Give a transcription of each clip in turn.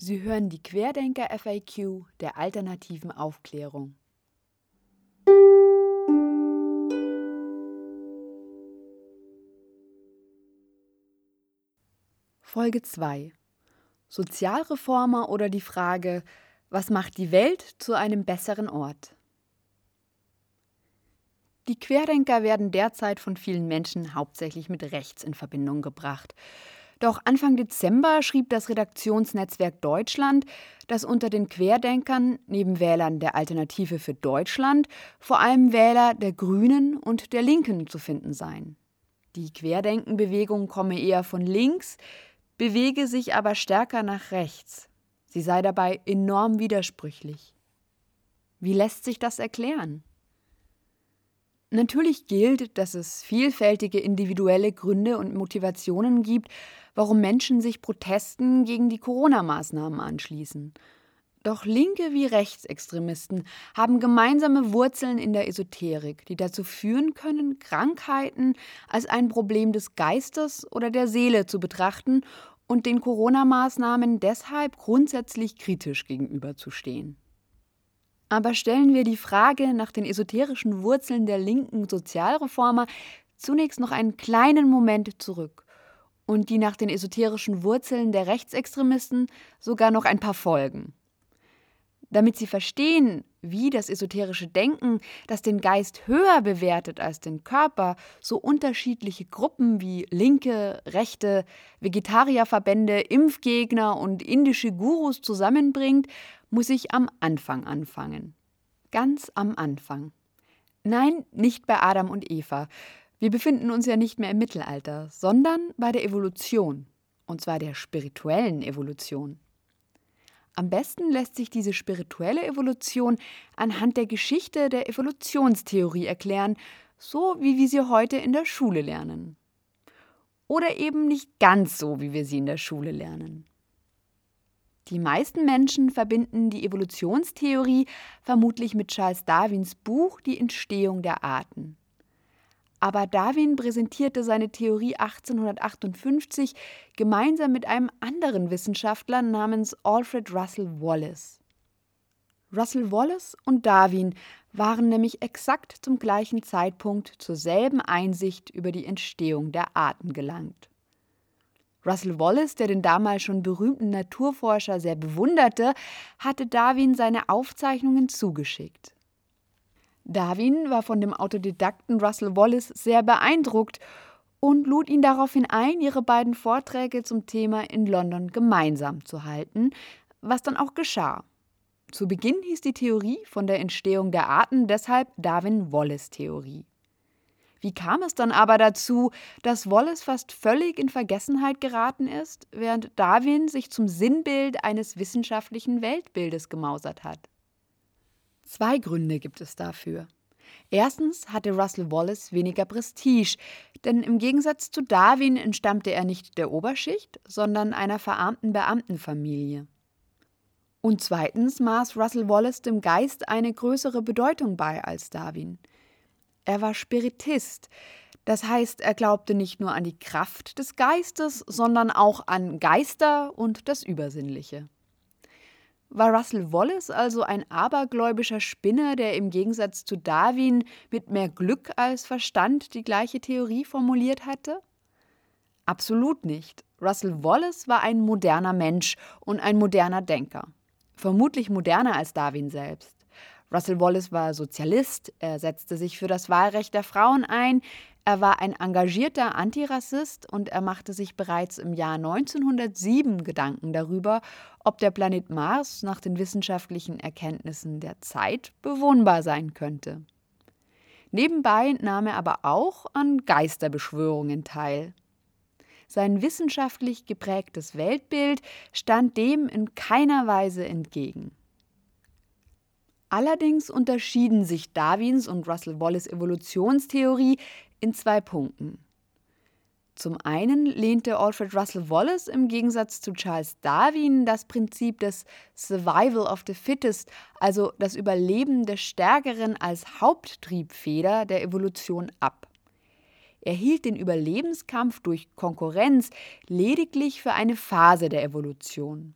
Sie hören die Querdenker FAQ der alternativen Aufklärung. Folge 2 Sozialreformer oder die Frage, was macht die Welt zu einem besseren Ort? Die Querdenker werden derzeit von vielen Menschen hauptsächlich mit rechts in Verbindung gebracht. Doch Anfang Dezember schrieb das Redaktionsnetzwerk Deutschland, dass unter den Querdenkern neben Wählern der Alternative für Deutschland vor allem Wähler der Grünen und der Linken zu finden seien. Die Querdenkenbewegung komme eher von links, bewege sich aber stärker nach rechts. Sie sei dabei enorm widersprüchlich. Wie lässt sich das erklären? Natürlich gilt, dass es vielfältige individuelle Gründe und Motivationen gibt, warum Menschen sich Protesten gegen die Corona-Maßnahmen anschließen. Doch Linke wie Rechtsextremisten haben gemeinsame Wurzeln in der Esoterik, die dazu führen können, Krankheiten als ein Problem des Geistes oder der Seele zu betrachten und den Corona-Maßnahmen deshalb grundsätzlich kritisch gegenüberzustehen. Aber stellen wir die Frage nach den esoterischen Wurzeln der linken Sozialreformer zunächst noch einen kleinen Moment zurück und die nach den esoterischen Wurzeln der Rechtsextremisten sogar noch ein paar Folgen. Damit Sie verstehen, wie das esoterische Denken, das den Geist höher bewertet als den Körper, so unterschiedliche Gruppen wie linke, rechte, Vegetarierverbände, Impfgegner und indische Gurus zusammenbringt, muss ich am Anfang anfangen. Ganz am Anfang. Nein, nicht bei Adam und Eva. Wir befinden uns ja nicht mehr im Mittelalter, sondern bei der Evolution, und zwar der spirituellen Evolution. Am besten lässt sich diese spirituelle Evolution anhand der Geschichte der Evolutionstheorie erklären, so wie wir sie heute in der Schule lernen. Oder eben nicht ganz so, wie wir sie in der Schule lernen. Die meisten Menschen verbinden die Evolutionstheorie vermutlich mit Charles Darwins Buch Die Entstehung der Arten. Aber Darwin präsentierte seine Theorie 1858 gemeinsam mit einem anderen Wissenschaftler namens Alfred Russel Wallace. Russell Wallace und Darwin waren nämlich exakt zum gleichen Zeitpunkt zur selben Einsicht über die Entstehung der Arten gelangt. Russell Wallace, der den damals schon berühmten Naturforscher sehr bewunderte, hatte Darwin seine Aufzeichnungen zugeschickt. Darwin war von dem Autodidakten Russell Wallace sehr beeindruckt und lud ihn daraufhin ein, ihre beiden Vorträge zum Thema in London gemeinsam zu halten, was dann auch geschah. Zu Beginn hieß die Theorie von der Entstehung der Arten deshalb Darwin-Wallace-Theorie. Wie kam es dann aber dazu, dass Wallace fast völlig in Vergessenheit geraten ist, während Darwin sich zum Sinnbild eines wissenschaftlichen Weltbildes gemausert hat? Zwei Gründe gibt es dafür. Erstens hatte Russell Wallace weniger Prestige, denn im Gegensatz zu Darwin entstammte er nicht der Oberschicht, sondern einer verarmten Beamtenfamilie. Und zweitens maß Russell Wallace dem Geist eine größere Bedeutung bei als Darwin. Er war Spiritist. Das heißt, er glaubte nicht nur an die Kraft des Geistes, sondern auch an Geister und das Übersinnliche. War Russell Wallace also ein abergläubischer Spinner, der im Gegensatz zu Darwin mit mehr Glück als Verstand die gleiche Theorie formuliert hatte? Absolut nicht. Russell Wallace war ein moderner Mensch und ein moderner Denker. Vermutlich moderner als Darwin selbst. Russell Wallace war Sozialist, er setzte sich für das Wahlrecht der Frauen ein, er war ein engagierter Antirassist und er machte sich bereits im Jahr 1907 Gedanken darüber, ob der Planet Mars nach den wissenschaftlichen Erkenntnissen der Zeit bewohnbar sein könnte. Nebenbei nahm er aber auch an Geisterbeschwörungen teil. Sein wissenschaftlich geprägtes Weltbild stand dem in keiner Weise entgegen. Allerdings unterschieden sich Darwins und Russell Wallace Evolutionstheorie in zwei Punkten. Zum einen lehnte Alfred Russel Wallace im Gegensatz zu Charles Darwin das Prinzip des Survival of the Fittest, also das Überleben des Stärkeren als Haupttriebfeder der Evolution ab. Er hielt den Überlebenskampf durch Konkurrenz lediglich für eine Phase der Evolution.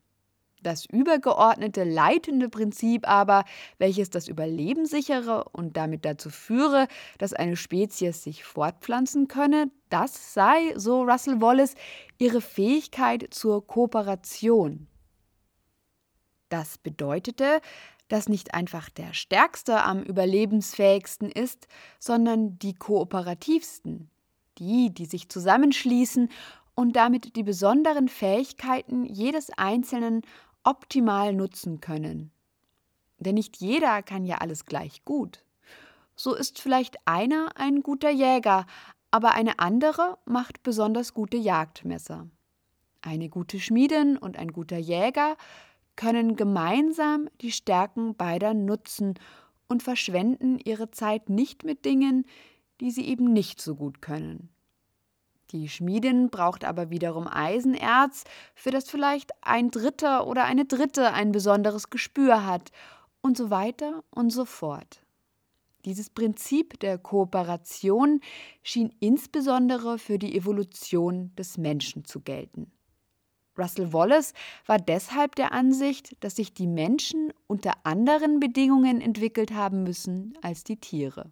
Das übergeordnete leitende Prinzip aber, welches das Überleben sichere und damit dazu führe, dass eine Spezies sich fortpflanzen könne, das sei, so Russell Wallace, ihre Fähigkeit zur Kooperation. Das bedeutete, dass nicht einfach der Stärkste am überlebensfähigsten ist, sondern die kooperativsten, die, die sich zusammenschließen und damit die besonderen Fähigkeiten jedes Einzelnen optimal nutzen können. Denn nicht jeder kann ja alles gleich gut. So ist vielleicht einer ein guter Jäger, aber eine andere macht besonders gute Jagdmesser. Eine gute Schmiedin und ein guter Jäger können gemeinsam die Stärken beider nutzen und verschwenden ihre Zeit nicht mit Dingen, die sie eben nicht so gut können. Die Schmiedin braucht aber wiederum Eisenerz, für das vielleicht ein Dritter oder eine Dritte ein besonderes Gespür hat, und so weiter und so fort. Dieses Prinzip der Kooperation schien insbesondere für die Evolution des Menschen zu gelten. Russell Wallace war deshalb der Ansicht, dass sich die Menschen unter anderen Bedingungen entwickelt haben müssen als die Tiere.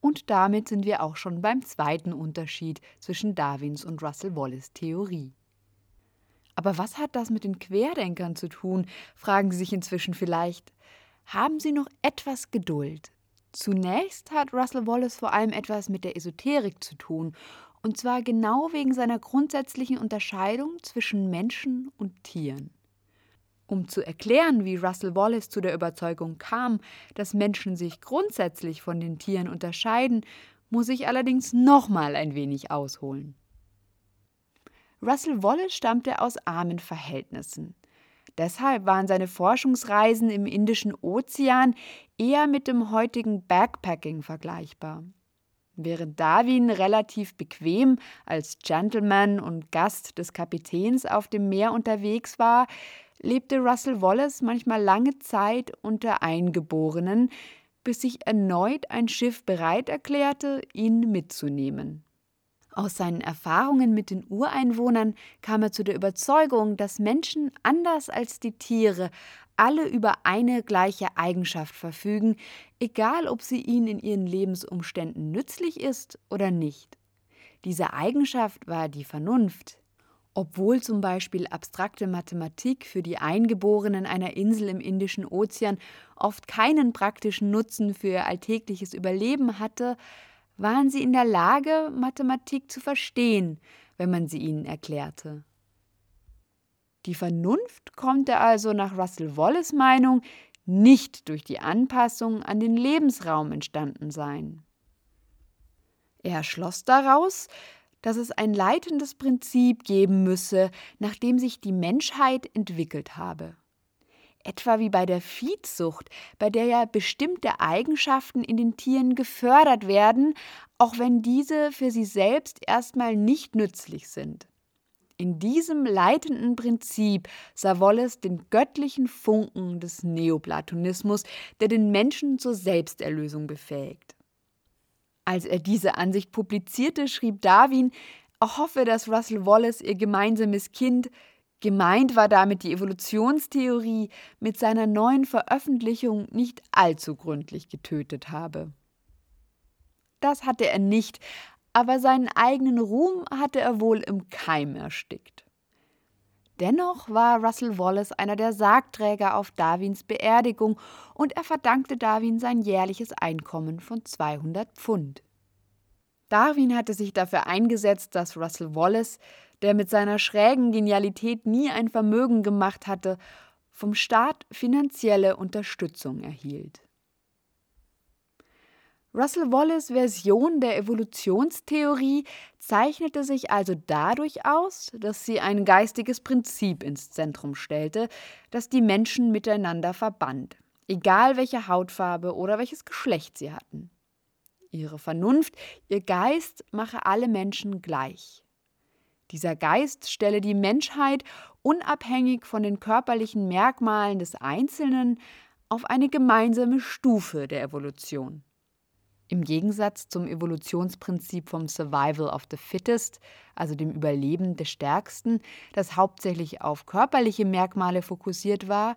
Und damit sind wir auch schon beim zweiten Unterschied zwischen Darwins und Russell Wallace Theorie. Aber was hat das mit den Querdenkern zu tun, fragen Sie sich inzwischen vielleicht. Haben Sie noch etwas Geduld. Zunächst hat Russell Wallace vor allem etwas mit der Esoterik zu tun, und zwar genau wegen seiner grundsätzlichen Unterscheidung zwischen Menschen und Tieren. Um zu erklären, wie Russell Wallace zu der Überzeugung kam, dass Menschen sich grundsätzlich von den Tieren unterscheiden, muss ich allerdings nochmal ein wenig ausholen. Russell Wallace stammte aus armen Verhältnissen. Deshalb waren seine Forschungsreisen im Indischen Ozean eher mit dem heutigen Backpacking vergleichbar. Während Darwin relativ bequem als Gentleman und Gast des Kapitäns auf dem Meer unterwegs war, lebte Russell Wallace manchmal lange Zeit unter Eingeborenen, bis sich erneut ein Schiff bereit erklärte, ihn mitzunehmen. Aus seinen Erfahrungen mit den Ureinwohnern kam er zu der Überzeugung, dass Menschen anders als die Tiere alle über eine gleiche Eigenschaft verfügen, egal ob sie ihnen in ihren Lebensumständen nützlich ist oder nicht. Diese Eigenschaft war die Vernunft, obwohl zum Beispiel abstrakte Mathematik für die Eingeborenen einer Insel im Indischen Ozean oft keinen praktischen Nutzen für ihr alltägliches Überleben hatte, waren sie in der Lage, Mathematik zu verstehen, wenn man sie ihnen erklärte. Die Vernunft konnte also nach Russell Wallace Meinung nicht durch die Anpassung an den Lebensraum entstanden sein. Er schloss daraus, dass es ein leitendes Prinzip geben müsse, nach dem sich die Menschheit entwickelt habe. Etwa wie bei der Viehzucht, bei der ja bestimmte Eigenschaften in den Tieren gefördert werden, auch wenn diese für sie selbst erstmal nicht nützlich sind. In diesem leitenden Prinzip sah Wallace den göttlichen Funken des Neoplatonismus, der den Menschen zur Selbsterlösung befähigt. Als er diese Ansicht publizierte, schrieb Darwin, er hoffe, dass Russell Wallace ihr gemeinsames Kind, gemeint war damit die Evolutionstheorie, mit seiner neuen Veröffentlichung nicht allzu gründlich getötet habe. Das hatte er nicht, aber seinen eigenen Ruhm hatte er wohl im Keim erstickt. Dennoch war Russell Wallace einer der Sargträger auf Darwins Beerdigung und er verdankte Darwin sein jährliches Einkommen von 200 Pfund. Darwin hatte sich dafür eingesetzt, dass Russell Wallace, der mit seiner schrägen Genialität nie ein Vermögen gemacht hatte, vom Staat finanzielle Unterstützung erhielt. Russell Wallace Version der Evolutionstheorie zeichnete sich also dadurch aus, dass sie ein geistiges Prinzip ins Zentrum stellte, das die Menschen miteinander verband, egal welche Hautfarbe oder welches Geschlecht sie hatten. Ihre Vernunft, ihr Geist mache alle Menschen gleich. Dieser Geist stelle die Menschheit unabhängig von den körperlichen Merkmalen des Einzelnen auf eine gemeinsame Stufe der Evolution. Im Gegensatz zum Evolutionsprinzip vom Survival of the Fittest, also dem Überleben des Stärksten, das hauptsächlich auf körperliche Merkmale fokussiert war,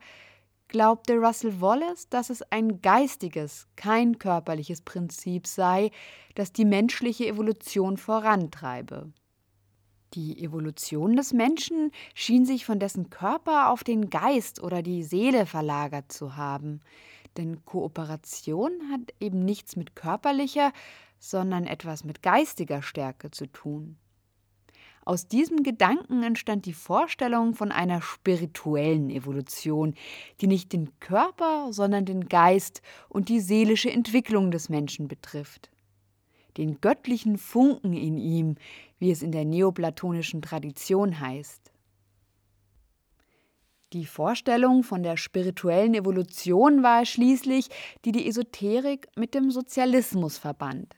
glaubte Russell Wallace, dass es ein geistiges, kein körperliches Prinzip sei, das die menschliche Evolution vorantreibe. Die Evolution des Menschen schien sich von dessen Körper auf den Geist oder die Seele verlagert zu haben. Denn Kooperation hat eben nichts mit körperlicher, sondern etwas mit geistiger Stärke zu tun. Aus diesem Gedanken entstand die Vorstellung von einer spirituellen Evolution, die nicht den Körper, sondern den Geist und die seelische Entwicklung des Menschen betrifft. Den göttlichen Funken in ihm, wie es in der neoplatonischen Tradition heißt. Die Vorstellung von der spirituellen Evolution war schließlich, die die Esoterik mit dem Sozialismus verband.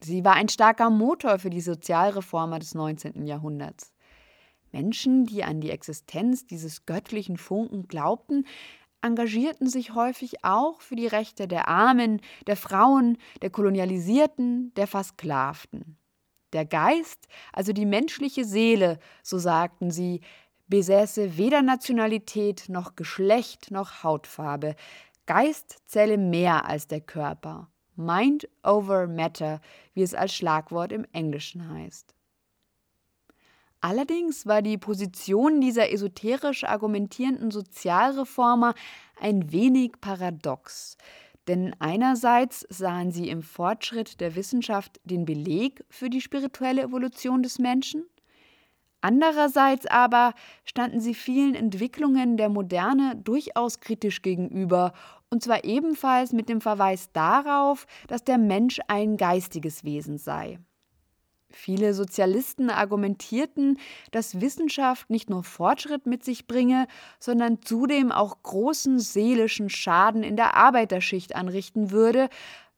Sie war ein starker Motor für die Sozialreformer des 19. Jahrhunderts. Menschen, die an die Existenz dieses göttlichen Funken glaubten, engagierten sich häufig auch für die Rechte der Armen, der Frauen, der Kolonialisierten, der Versklavten. Der Geist, also die menschliche Seele, so sagten sie, besäße weder Nationalität noch Geschlecht noch Hautfarbe. Geist zähle mehr als der Körper. Mind over Matter, wie es als Schlagwort im Englischen heißt. Allerdings war die Position dieser esoterisch argumentierenden Sozialreformer ein wenig paradox, denn einerseits sahen sie im Fortschritt der Wissenschaft den Beleg für die spirituelle Evolution des Menschen, Andererseits aber standen sie vielen Entwicklungen der Moderne durchaus kritisch gegenüber, und zwar ebenfalls mit dem Verweis darauf, dass der Mensch ein geistiges Wesen sei. Viele Sozialisten argumentierten, dass Wissenschaft nicht nur Fortschritt mit sich bringe, sondern zudem auch großen seelischen Schaden in der Arbeiterschicht anrichten würde,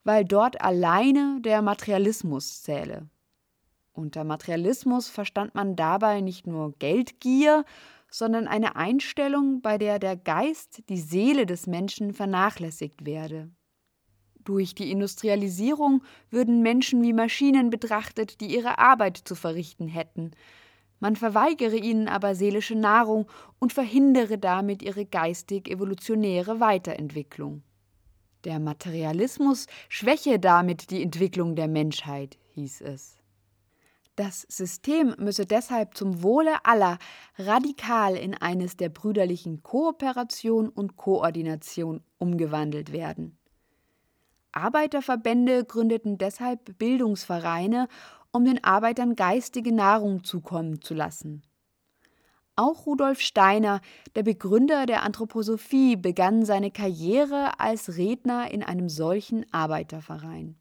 weil dort alleine der Materialismus zähle. Unter Materialismus verstand man dabei nicht nur Geldgier, sondern eine Einstellung, bei der der Geist, die Seele des Menschen vernachlässigt werde. Durch die Industrialisierung würden Menschen wie Maschinen betrachtet, die ihre Arbeit zu verrichten hätten. Man verweigere ihnen aber seelische Nahrung und verhindere damit ihre geistig-evolutionäre Weiterentwicklung. Der Materialismus schwäche damit die Entwicklung der Menschheit, hieß es. Das System müsse deshalb zum Wohle aller radikal in eines der brüderlichen Kooperation und Koordination umgewandelt werden. Arbeiterverbände gründeten deshalb Bildungsvereine, um den Arbeitern geistige Nahrung zukommen zu lassen. Auch Rudolf Steiner, der Begründer der Anthroposophie, begann seine Karriere als Redner in einem solchen Arbeiterverein.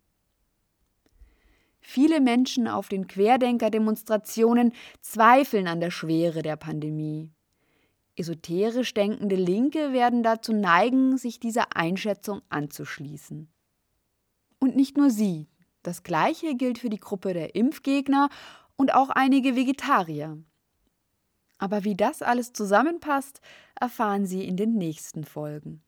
Viele Menschen auf den Querdenker-Demonstrationen zweifeln an der Schwere der Pandemie. Esoterisch denkende Linke werden dazu neigen, sich dieser Einschätzung anzuschließen. Und nicht nur sie. Das Gleiche gilt für die Gruppe der Impfgegner und auch einige Vegetarier. Aber wie das alles zusammenpasst, erfahren Sie in den nächsten Folgen.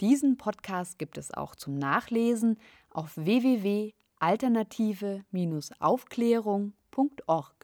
Diesen Podcast gibt es auch zum Nachlesen auf www.alternative-aufklärung.org.